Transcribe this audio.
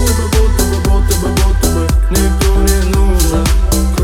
Будто бы, будто бы, будто бы, будто бы Никто не нужен.